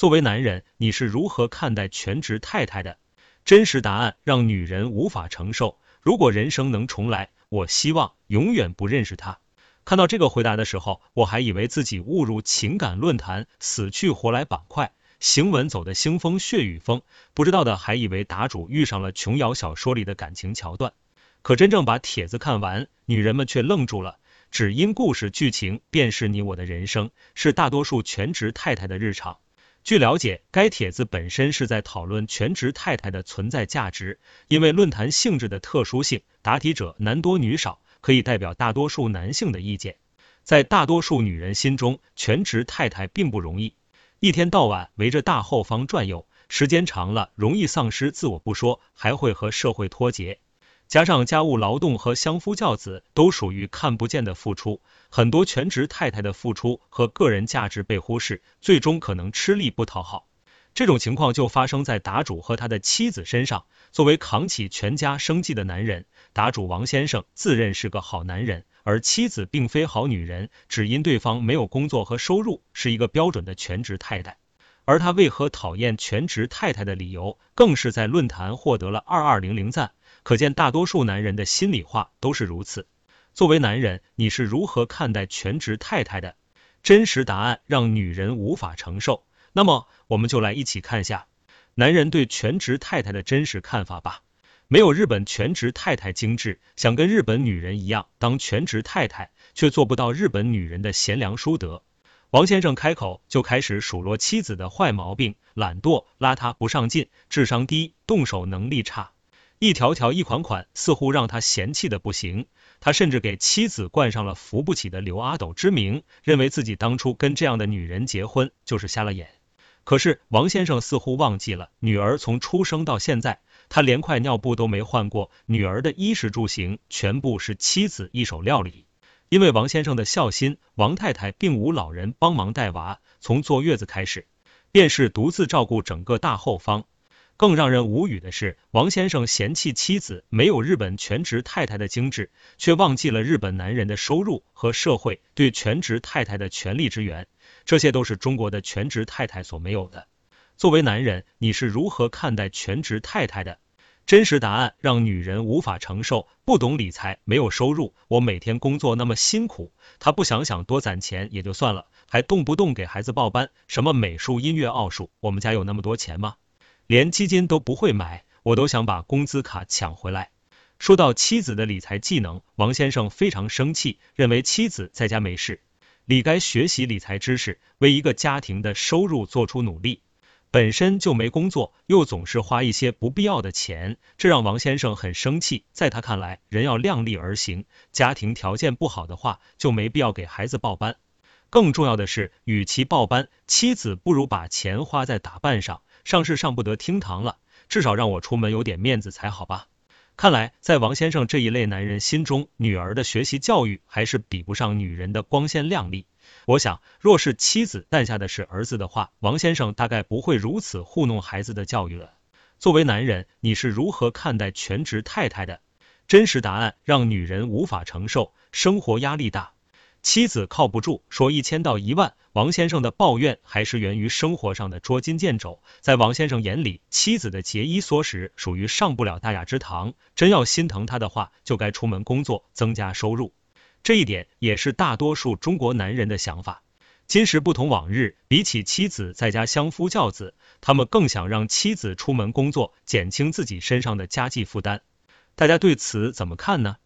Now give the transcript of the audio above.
作为男人，你是如何看待全职太太的？真实答案让女人无法承受。如果人生能重来，我希望永远不认识他。看到这个回答的时候，我还以为自己误入情感论坛死去活来板块，行文走的腥风血雨风，不知道的还以为答主遇上了琼瑶小说里的感情桥段。可真正把帖子看完，女人们却愣住了，只因故事剧情便是你我的人生，是大多数全职太太的日常。据了解，该帖子本身是在讨论全职太太的存在价值，因为论坛性质的特殊性，答题者男多女少，可以代表大多数男性的意见。在大多数女人心中，全职太太并不容易，一天到晚围着大后方转悠，时间长了容易丧失自我不说，还会和社会脱节。加上家务劳动和相夫教子都属于看不见的付出，很多全职太太的付出和个人价值被忽视，最终可能吃力不讨好。这种情况就发生在答主和他的妻子身上。作为扛起全家生计的男人，答主王先生自认是个好男人，而妻子并非好女人，只因对方没有工作和收入，是一个标准的全职太太。而他为何讨厌全职太太的理由，更是在论坛获得了二二零零赞。可见大多数男人的心里话都是如此。作为男人，你是如何看待全职太太的？真实答案让女人无法承受。那么，我们就来一起看下男人对全职太太的真实看法吧。没有日本全职太太精致，想跟日本女人一样当全职太太，却做不到日本女人的贤良淑德。王先生开口就开始数落妻子的坏毛病：懒惰、邋遢、不上进、智商低、动手能力差。一条条一款款，似乎让他嫌弃的不行。他甚至给妻子冠上了扶不起的刘阿斗之名，认为自己当初跟这样的女人结婚就是瞎了眼。可是王先生似乎忘记了，女儿从出生到现在，他连块尿布都没换过，女儿的衣食住行全部是妻子一手料理。因为王先生的孝心，王太太并无老人帮忙带娃，从坐月子开始，便是独自照顾整个大后方。更让人无语的是，王先生嫌弃妻子没有日本全职太太的精致，却忘记了日本男人的收入和社会对全职太太的全力支援，这些都是中国的全职太太所没有的。作为男人，你是如何看待全职太太的？真实答案让女人无法承受。不懂理财，没有收入，我每天工作那么辛苦，他不想想多攒钱也就算了，还动不动给孩子报班，什么美术、音乐、奥数，我们家有那么多钱吗？连基金都不会买，我都想把工资卡抢回来。说到妻子的理财技能，王先生非常生气，认为妻子在家没事，理该学习理财知识，为一个家庭的收入做出努力。本身就没工作，又总是花一些不必要的钱，这让王先生很生气。在他看来，人要量力而行，家庭条件不好的话，就没必要给孩子报班。更重要的是，与其报班，妻子不如把钱花在打扮上。上是上不得厅堂了，至少让我出门有点面子才好吧。看来，在王先生这一类男人心中，女儿的学习教育还是比不上女人的光鲜亮丽。我想，若是妻子诞下的是儿子的话，王先生大概不会如此糊弄孩子的教育了。作为男人，你是如何看待全职太太的？真实答案让女人无法承受，生活压力大。妻子靠不住，说一千到一万。王先生的抱怨还是源于生活上的捉襟见肘。在王先生眼里，妻子的节衣缩食属于上不了大雅之堂。真要心疼他的话，就该出门工作，增加收入。这一点也是大多数中国男人的想法。今时不同往日，比起妻子在家相夫教子，他们更想让妻子出门工作，减轻自己身上的家计负担。大家对此怎么看呢？